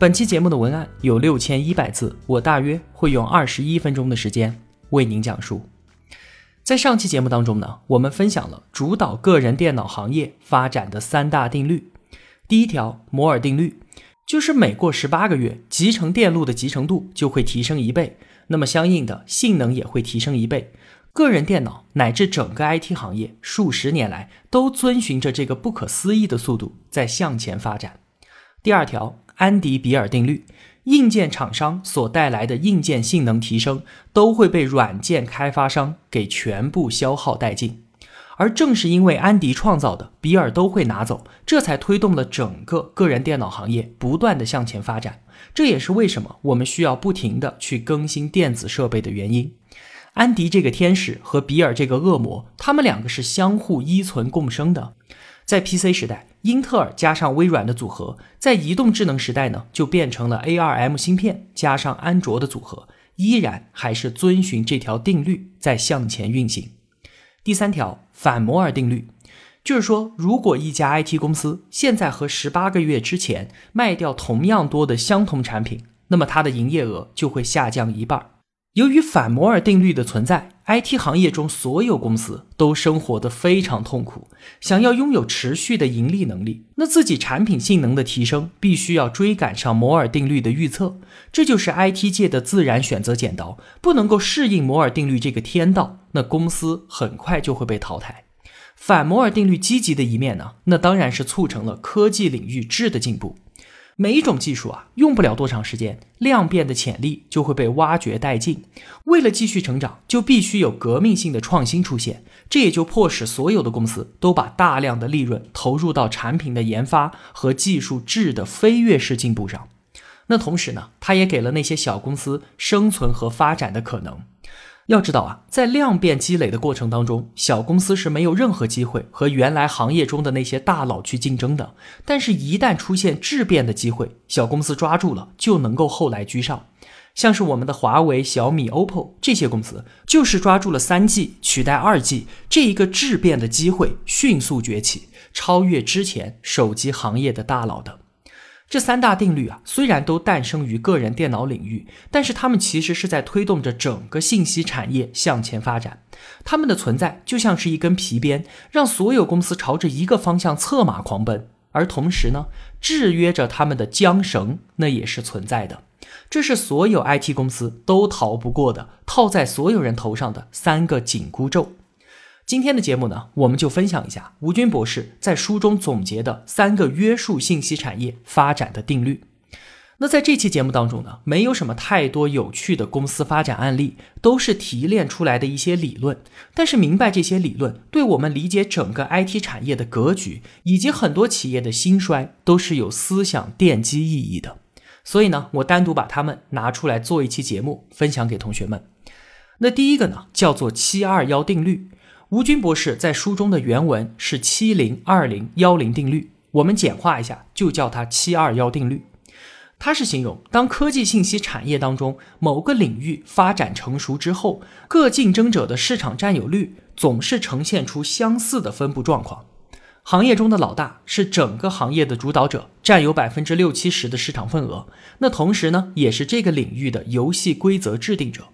本期节目的文案有六千一百字，我大约会用二十一分钟的时间为您讲述。在上期节目当中呢，我们分享了主导个人电脑行业发展的三大定律。第一条，摩尔定律，就是每过十八个月，集成电路的集成度就会提升一倍，那么相应的性能也会提升一倍。个人电脑乃至整个 IT 行业，数十年来都遵循着这个不可思议的速度在向前发展。第二条。安迪比尔定律，硬件厂商所带来的硬件性能提升，都会被软件开发商给全部消耗殆尽。而正是因为安迪创造的，比尔都会拿走，这才推动了整个个人电脑行业不断的向前发展。这也是为什么我们需要不停的去更新电子设备的原因。安迪这个天使和比尔这个恶魔，他们两个是相互依存共生的。在 PC 时代，英特尔加上微软的组合；在移动智能时代呢，就变成了 ARM 芯片加上安卓的组合，依然还是遵循这条定律在向前运行。第三条反摩尔定律，就是说，如果一家 IT 公司现在和十八个月之前卖掉同样多的相同产品，那么它的营业额就会下降一半。由于反摩尔定律的存在，IT 行业中所有公司都生活得非常痛苦。想要拥有持续的盈利能力，那自己产品性能的提升必须要追赶上摩尔定律的预测。这就是 IT 界的自然选择剪刀，不能够适应摩尔定律这个天道，那公司很快就会被淘汰。反摩尔定律积极的一面呢，那当然是促成了科技领域质的进步。每一种技术啊，用不了多长时间，量变的潜力就会被挖掘殆尽。为了继续成长，就必须有革命性的创新出现。这也就迫使所有的公司都把大量的利润投入到产品的研发和技术质的飞跃式进步上。那同时呢，它也给了那些小公司生存和发展的可能。要知道啊，在量变积累的过程当中，小公司是没有任何机会和原来行业中的那些大佬去竞争的。但是，一旦出现质变的机会，小公司抓住了，就能够后来居上。像是我们的华为、小米、OPPO 这些公司，就是抓住了三 G 取代二 G 这一个质变的机会，迅速崛起，超越之前手机行业的大佬的。这三大定律啊，虽然都诞生于个人电脑领域，但是它们其实是在推动着整个信息产业向前发展。它们的存在就像是一根皮鞭，让所有公司朝着一个方向策马狂奔。而同时呢，制约着他们的缰绳那也是存在的。这是所有 IT 公司都逃不过的，套在所有人头上的三个紧箍咒。今天的节目呢，我们就分享一下吴军博士在书中总结的三个约束信息产业发展的定律。那在这期节目当中呢，没有什么太多有趣的公司发展案例，都是提炼出来的一些理论。但是明白这些理论，对我们理解整个 IT 产业的格局以及很多企业的兴衰，都是有思想奠基意义的。所以呢，我单独把它们拿出来做一期节目，分享给同学们。那第一个呢，叫做七二幺定律。吴军博士在书中的原文是七零二零幺零定律，我们简化一下就叫它七二幺定律。它是形容当科技信息产业当中某个领域发展成熟之后，各竞争者的市场占有率总是呈现出相似的分布状况。行业中的老大是整个行业的主导者，占有百分之六七十的市场份额，那同时呢，也是这个领域的游戏规则制定者。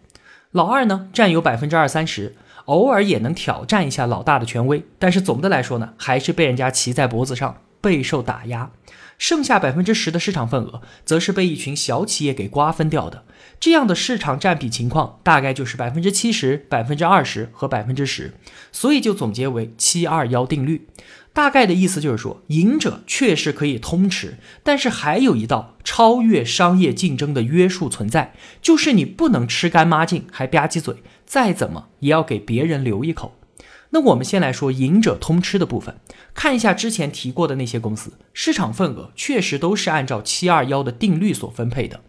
老二呢，占有百分之二三十。偶尔也能挑战一下老大的权威，但是总的来说呢，还是被人家骑在脖子上，备受打压。剩下百分之十的市场份额，则是被一群小企业给瓜分掉的。这样的市场占比情况，大概就是百分之七十、百分之二十和百分之十。所以就总结为七二幺定律。大概的意思就是说，赢者确实可以通吃，但是还有一道超越商业竞争的约束存在，就是你不能吃干抹净还吧唧嘴。再怎么也要给别人留一口。那我们先来说赢者通吃的部分，看一下之前提过的那些公司，市场份额确实都是按照七二幺的定律所分配的。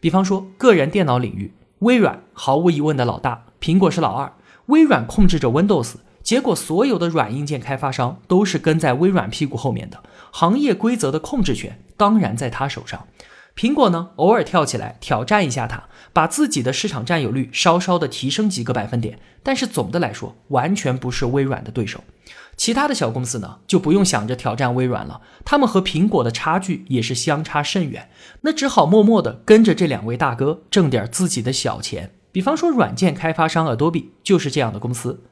比方说个人电脑领域，微软毫无疑问的老大，苹果是老二。微软控制着 Windows，结果所有的软硬件开发商都是跟在微软屁股后面的，行业规则的控制权当然在他手上。苹果呢，偶尔跳起来挑战一下他，把自己的市场占有率稍稍的提升几个百分点，但是总的来说，完全不是微软的对手。其他的小公司呢，就不用想着挑战微软了，他们和苹果的差距也是相差甚远，那只好默默的跟着这两位大哥挣点自己的小钱。比方说，软件开发商 Adobe 就是这样的公司。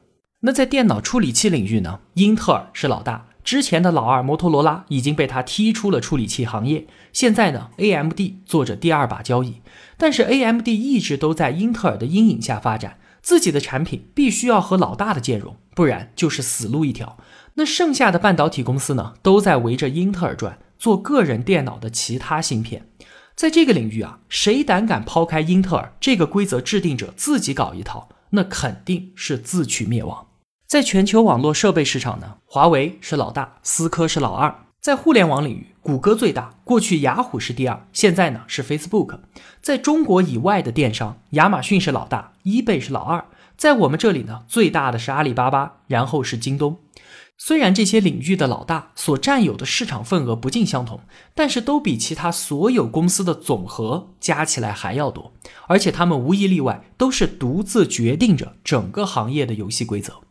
那在电脑处理器领域呢，英特尔是老大，之前的老二摩托罗拉已经被他踢出了处理器行业，现在呢，AMD 做着第二把交椅，但是 AMD 一直都在英特尔的阴影下发展。自己的产品必须要和老大的兼容，不然就是死路一条。那剩下的半导体公司呢，都在围着英特尔转，做个人电脑的其他芯片。在这个领域啊，谁胆敢抛开英特尔这个规则制定者自己搞一套，那肯定是自取灭亡。在全球网络设备市场呢，华为是老大，思科是老二。在互联网领域，谷歌最大，过去雅虎是第二，现在呢是 Facebook。在中国以外的电商，亚马逊是老大，eBay 是老二。在我们这里呢，最大的是阿里巴巴，然后是京东。虽然这些领域的老大所占有的市场份额不尽相同，但是都比其他所有公司的总和加起来还要多，而且他们无一例外都是独自决定着整个行业的游戏规则。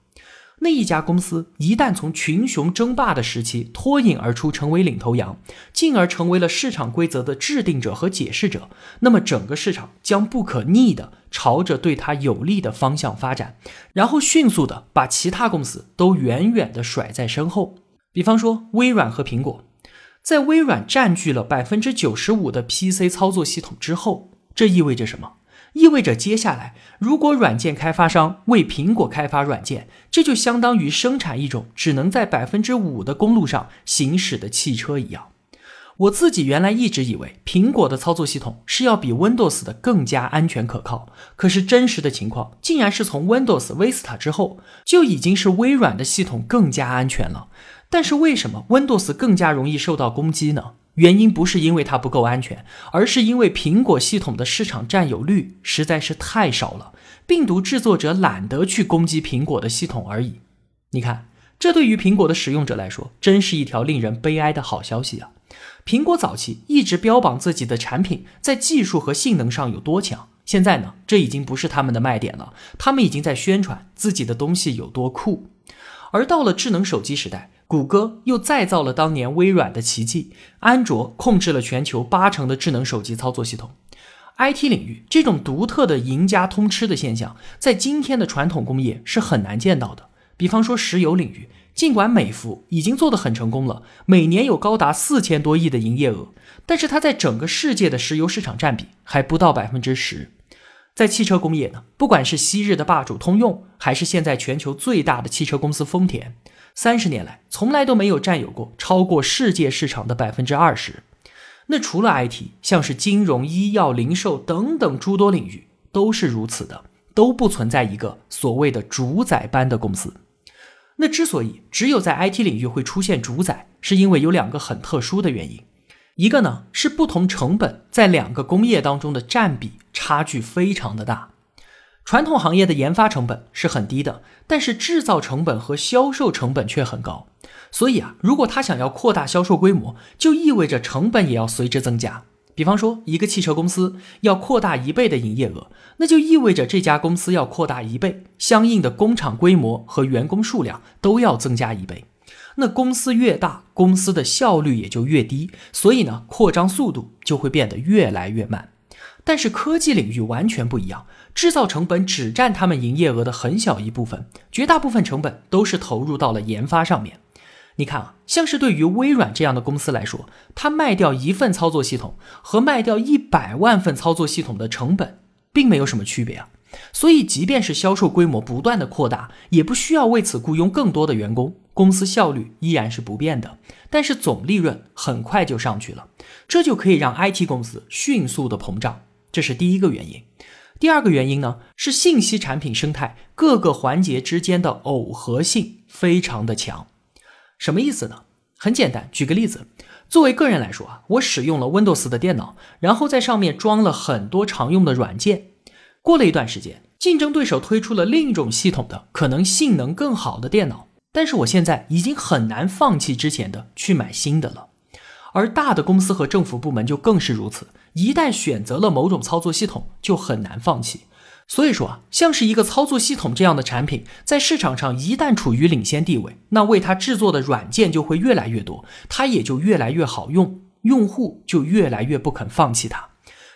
那一家公司一旦从群雄争霸的时期脱颖而出，成为领头羊，进而成为了市场规则的制定者和解释者，那么整个市场将不可逆的朝着对它有利的方向发展，然后迅速的把其他公司都远远的甩在身后。比方说微软和苹果，在微软占据了百分之九十五的 PC 操作系统之后，这意味着什么？意味着接下来，如果软件开发商为苹果开发软件，这就相当于生产一种只能在百分之五的公路上行驶的汽车一样。我自己原来一直以为苹果的操作系统是要比 Windows 的更加安全可靠，可是真实的情况竟然是从 Windows Vista 之后就已经是微软的系统更加安全了。但是为什么 Windows 更加容易受到攻击呢？原因不是因为它不够安全，而是因为苹果系统的市场占有率实在是太少了，病毒制作者懒得去攻击苹果的系统而已。你看，这对于苹果的使用者来说，真是一条令人悲哀的好消息啊！苹果早期一直标榜自己的产品在技术和性能上有多强，现在呢，这已经不是他们的卖点了，他们已经在宣传自己的东西有多酷。而到了智能手机时代。谷歌又再造了当年微软的奇迹，安卓控制了全球八成的智能手机操作系统。IT 领域这种独特的赢家通吃的现象，在今天的传统工业是很难见到的。比方说石油领域，尽管美孚已经做得很成功了，每年有高达四千多亿的营业额，但是它在整个世界的石油市场占比还不到百分之十。在汽车工业呢，不管是昔日的霸主通用，还是现在全球最大的汽车公司丰田。三十年来，从来都没有占有过超过世界市场的百分之二十。那除了 IT，像是金融、医药、零售等等诸多领域都是如此的，都不存在一个所谓的主宰般的公司。那之所以只有在 IT 领域会出现主宰，是因为有两个很特殊的原因。一个呢是不同成本在两个工业当中的占比差距非常的大。传统行业的研发成本是很低的，但是制造成本和销售成本却很高。所以啊，如果他想要扩大销售规模，就意味着成本也要随之增加。比方说，一个汽车公司要扩大一倍的营业额，那就意味着这家公司要扩大一倍，相应的工厂规模和员工数量都要增加一倍。那公司越大，公司的效率也就越低，所以呢，扩张速度就会变得越来越慢。但是科技领域完全不一样，制造成本只占他们营业额的很小一部分，绝大部分成本都是投入到了研发上面。你看啊，像是对于微软这样的公司来说，它卖掉一份操作系统和卖掉一百万份操作系统的成本并没有什么区别啊。所以，即便是销售规模不断的扩大，也不需要为此雇佣更多的员工，公司效率依然是不变的。但是总利润很快就上去了，这就可以让 IT 公司迅速的膨胀。这是第一个原因，第二个原因呢是信息产品生态各个环节之间的耦合性非常的强。什么意思呢？很简单，举个例子，作为个人来说啊，我使用了 Windows 的电脑，然后在上面装了很多常用的软件。过了一段时间，竞争对手推出了另一种系统的，可能性能更好的电脑，但是我现在已经很难放弃之前的去买新的了。而大的公司和政府部门就更是如此，一旦选择了某种操作系统，就很难放弃。所以说啊，像是一个操作系统这样的产品，在市场上一旦处于领先地位，那为它制作的软件就会越来越多，它也就越来越好用，用户就越来越不肯放弃它。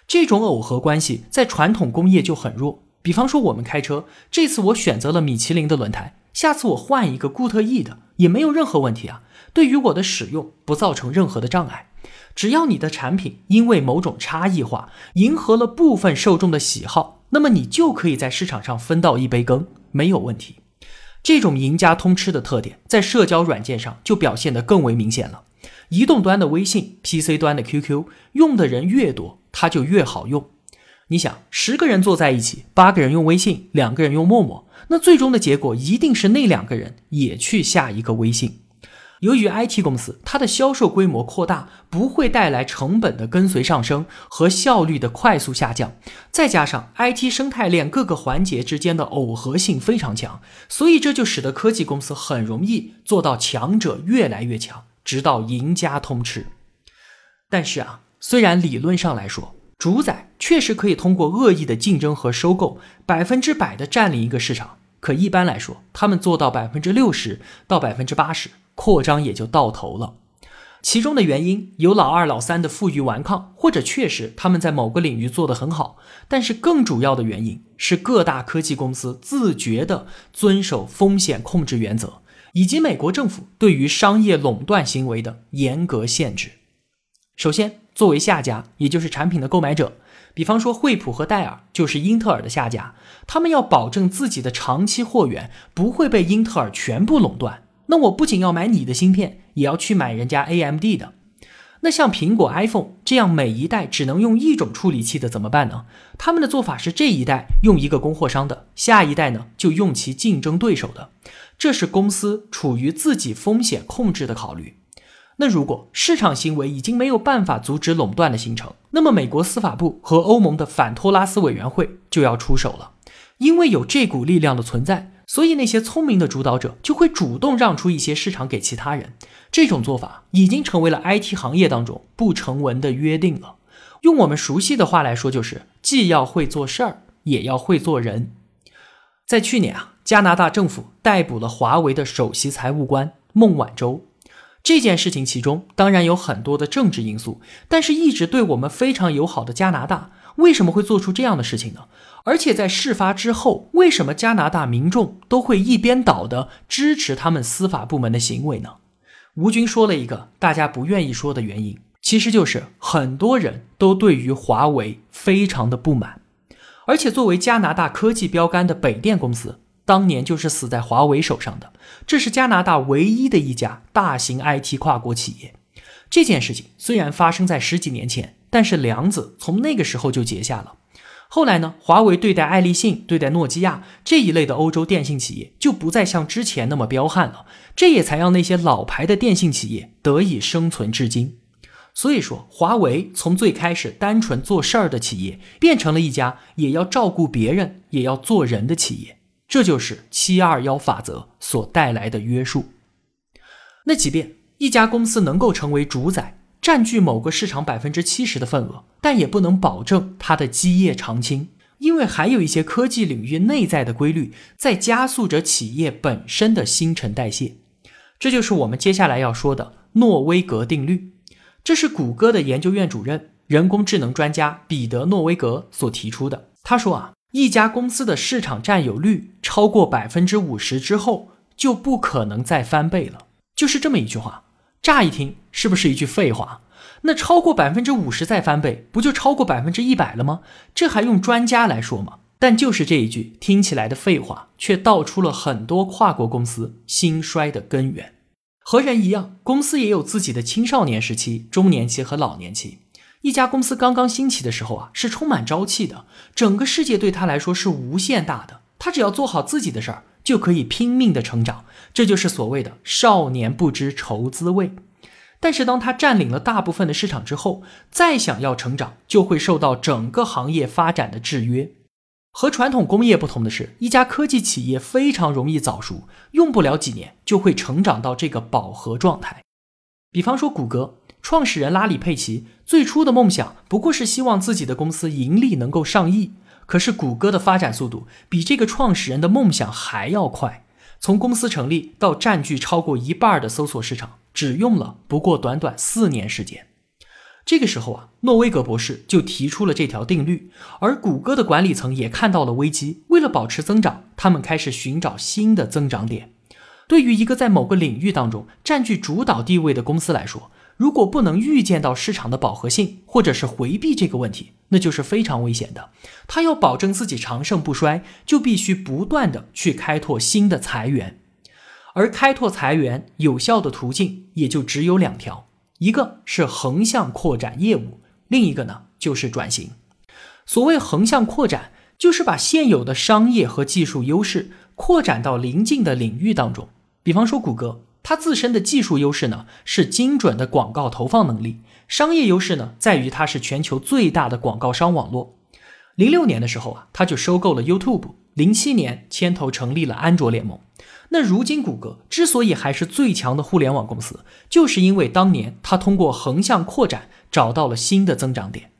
这种耦合关系在传统工业就很弱。比方说，我们开车，这次我选择了米其林的轮胎，下次我换一个固特异的，也没有任何问题啊。对于我的使用不造成任何的障碍。只要你的产品因为某种差异化，迎合了部分受众的喜好，那么你就可以在市场上分到一杯羹，没有问题。这种赢家通吃的特点，在社交软件上就表现得更为明显了。移动端的微信，PC 端的 QQ，用的人越多。它就越好用。你想，十个人坐在一起，八个人用微信，两个人用陌陌，那最终的结果一定是那两个人也去下一个微信。由于 IT 公司它的销售规模扩大不会带来成本的跟随上升和效率的快速下降，再加上 IT 生态链各个环节之间的耦合性非常强，所以这就使得科技公司很容易做到强者越来越强，直到赢家通吃。但是啊。虽然理论上来说，主宰确实可以通过恶意的竞争和收购，百分之百的占领一个市场，可一般来说，他们做到百分之六十到百分之八十，扩张也就到头了。其中的原因有老二、老三的负隅顽抗，或者确实他们在某个领域做得很好，但是更主要的原因是各大科技公司自觉地遵守风险控制原则，以及美国政府对于商业垄断行为的严格限制。首先。作为下家，也就是产品的购买者，比方说惠普和戴尔就是英特尔的下家，他们要保证自己的长期货源不会被英特尔全部垄断。那我不仅要买你的芯片，也要去买人家 AMD 的。那像苹果 iPhone 这样每一代只能用一种处理器的怎么办呢？他们的做法是这一代用一个供货商的，下一代呢就用其竞争对手的。这是公司处于自己风险控制的考虑。那如果市场行为已经没有办法阻止垄断的形成，那么美国司法部和欧盟的反托拉斯委员会就要出手了。因为有这股力量的存在，所以那些聪明的主导者就会主动让出一些市场给其他人。这种做法已经成为了 IT 行业当中不成文的约定了。用我们熟悉的话来说，就是既要会做事儿，也要会做人。在去年啊，加拿大政府逮捕了华为的首席财务官孟晚舟。这件事情其中当然有很多的政治因素，但是一直对我们非常友好的加拿大为什么会做出这样的事情呢？而且在事发之后，为什么加拿大民众都会一边倒的支持他们司法部门的行为呢？吴军说了一个大家不愿意说的原因，其实就是很多人都对于华为非常的不满，而且作为加拿大科技标杆的北电公司。当年就是死在华为手上的，这是加拿大唯一的一家大型 IT 跨国企业。这件事情虽然发生在十几年前，但是梁子从那个时候就结下了。后来呢，华为对待爱立信、对待诺基亚这一类的欧洲电信企业，就不再像之前那么彪悍了。这也才让那些老牌的电信企业得以生存至今。所以说，华为从最开始单纯做事儿的企业，变成了一家也要照顾别人、也要做人的企业。这就是七二幺法则所带来的约束。那即便一家公司能够成为主宰，占据某个市场百分之七十的份额，但也不能保证它的基业长青，因为还有一些科技领域内在的规律在加速着企业本身的新陈代谢。这就是我们接下来要说的诺威格定律。这是谷歌的研究院主任、人工智能专家彼得·诺威格所提出的。他说啊。一家公司的市场占有率超过百分之五十之后，就不可能再翻倍了。就是这么一句话，乍一听是不是一句废话？那超过百分之五十再翻倍，不就超过百分之一百了吗？这还用专家来说吗？但就是这一句听起来的废话，却道出了很多跨国公司兴衰的根源。和人一样，公司也有自己的青少年时期、中年期和老年期。一家公司刚刚兴起的时候啊，是充满朝气的，整个世界对他来说是无限大的。他只要做好自己的事儿，就可以拼命的成长。这就是所谓的少年不知愁滋味。但是当他占领了大部分的市场之后，再想要成长，就会受到整个行业发展的制约。和传统工业不同的是，一家科技企业非常容易早熟，用不了几年就会成长到这个饱和状态。比方说谷歌，创始人拉里·佩奇最初的梦想不过是希望自己的公司盈利能够上亿，可是谷歌的发展速度比这个创始人的梦想还要快，从公司成立到占据超过一半的搜索市场，只用了不过短短四年时间。这个时候啊，诺维格博士就提出了这条定律，而谷歌的管理层也看到了危机。为了保持增长，他们开始寻找新的增长点。对于一个在某个领域当中占据主导地位的公司来说，如果不能预见到市场的饱和性，或者是回避这个问题，那就是非常危险的。他要保证自己长盛不衰，就必须不断的去开拓新的财源，而开拓财源有效的途径也就只有两条。一个是横向扩展业务，另一个呢就是转型。所谓横向扩展，就是把现有的商业和技术优势扩展到邻近的领域当中。比方说，谷歌，它自身的技术优势呢是精准的广告投放能力，商业优势呢在于它是全球最大的广告商网络。零六年的时候啊，它就收购了 YouTube，零七年牵头成立了安卓联盟。那如今，谷歌之所以还是最强的互联网公司，就是因为当年它通过横向扩展找到了新的增长点。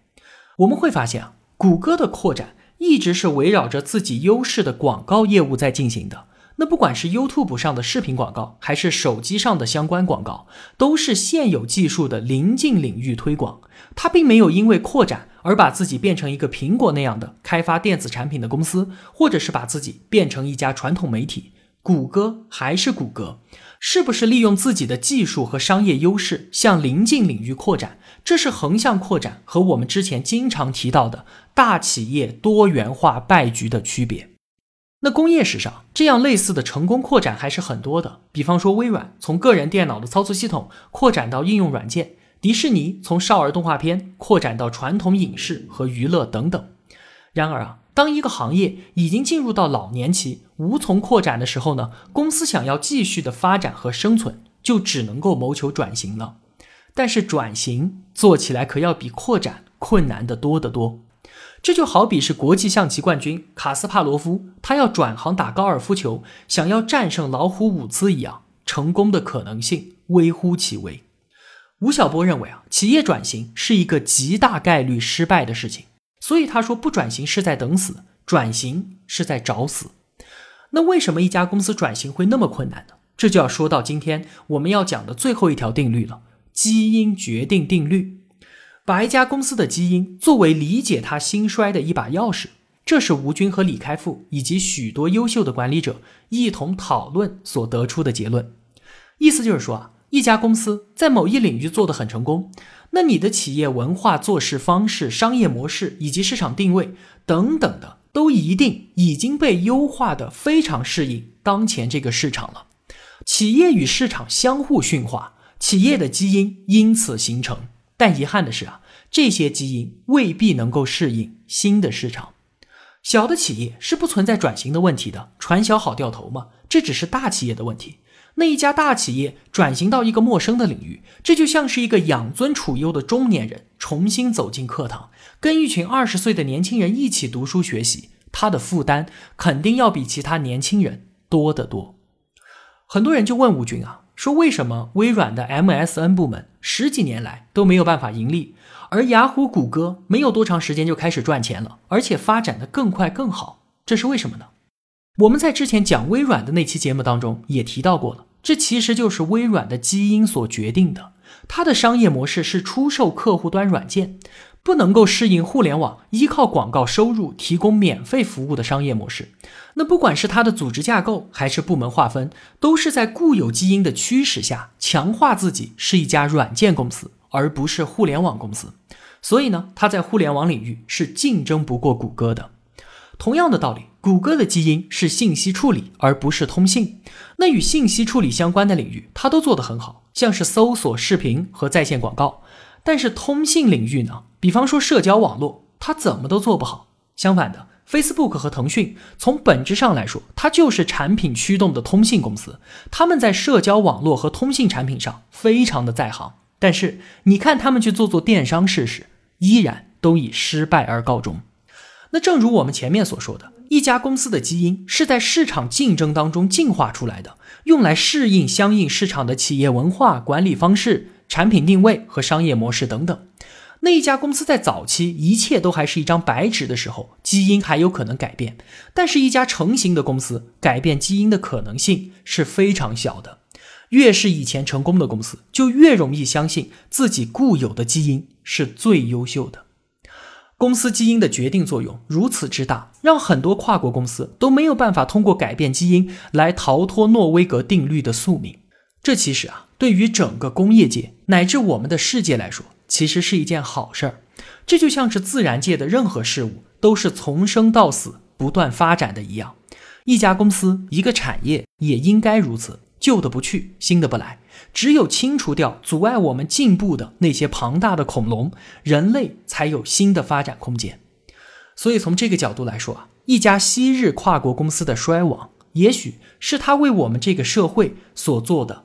我们会发现啊，谷歌的扩展一直是围绕着自己优势的广告业务在进行的。那不管是 YouTube 上的视频广告，还是手机上的相关广告，都是现有技术的临近领域推广。它并没有因为扩展而把自己变成一个苹果那样的开发电子产品的公司，或者是把自己变成一家传统媒体。谷歌还是谷歌，是不是利用自己的技术和商业优势向临近领域扩展？这是横向扩展和我们之前经常提到的大企业多元化败局的区别。那工业史上这样类似的成功扩展还是很多的，比方说微软从个人电脑的操作系统扩展到应用软件，迪士尼从少儿动画片扩展到传统影视和娱乐等等。然而啊。当一个行业已经进入到老年期，无从扩展的时候呢，公司想要继续的发展和生存，就只能够谋求转型了。但是转型做起来可要比扩展困难的多得多。这就好比是国际象棋冠军卡斯帕罗夫，他要转行打高尔夫球，想要战胜老虎伍兹一样，成功的可能性微乎其微。吴晓波认为啊，企业转型是一个极大概率失败的事情。所以他说，不转型是在等死，转型是在找死。那为什么一家公司转型会那么困难呢？这就要说到今天我们要讲的最后一条定律了——基因决定定律。把一家公司的基因作为理解它兴衰的一把钥匙，这是吴军和李开复以及许多优秀的管理者一同讨论所得出的结论。意思就是说啊，一家公司在某一领域做得很成功。那你的企业文化、做事方式、商业模式以及市场定位等等的，都一定已经被优化的非常适应当前这个市场了。企业与市场相互驯化，企业的基因因此形成。但遗憾的是啊，这些基因未必能够适应新的市场。小的企业是不存在转型的问题的，传销好掉头吗？这只是大企业的问题。那一家大企业转型到一个陌生的领域，这就像是一个养尊处优的中年人重新走进课堂，跟一群二十岁的年轻人一起读书学习，他的负担肯定要比其他年轻人多得多。很多人就问吴军啊，说为什么微软的 MSN 部门十几年来都没有办法盈利，而雅虎、谷歌没有多长时间就开始赚钱了，而且发展的更快更好，这是为什么呢？我们在之前讲微软的那期节目当中也提到过了，这其实就是微软的基因所决定的。它的商业模式是出售客户端软件，不能够适应互联网依靠广告收入提供免费服务的商业模式。那不管是它的组织架构还是部门划分，都是在固有基因的驱使下强化自己是一家软件公司，而不是互联网公司。所以呢，它在互联网领域是竞争不过谷歌的。同样的道理，谷歌的基因是信息处理，而不是通信。那与信息处理相关的领域，它都做得很好，像是搜索、视频和在线广告。但是通信领域呢？比方说社交网络，它怎么都做不好。相反的，Facebook 和腾讯从本质上来说，它就是产品驱动的通信公司。他们在社交网络和通信产品上非常的在行，但是你看他们去做做电商试试，依然都以失败而告终。那正如我们前面所说的，一家公司的基因是在市场竞争当中进化出来的，用来适应相应市场的企业文化、管理方式、产品定位和商业模式等等。那一家公司在早期一切都还是一张白纸的时候，基因还有可能改变；但是，一家成型的公司改变基因的可能性是非常小的。越是以前成功的公司，就越容易相信自己固有的基因是最优秀的。公司基因的决定作用如此之大，让很多跨国公司都没有办法通过改变基因来逃脱诺威格定律的宿命。这其实啊，对于整个工业界乃至我们的世界来说，其实是一件好事儿。这就像是自然界的任何事物都是从生到死不断发展的一样，一家公司、一个产业也应该如此。旧的不去，新的不来。只有清除掉阻碍我们进步的那些庞大的恐龙，人类才有新的发展空间。所以，从这个角度来说啊，一家昔日跨国公司的衰亡，也许是他为我们这个社会所做的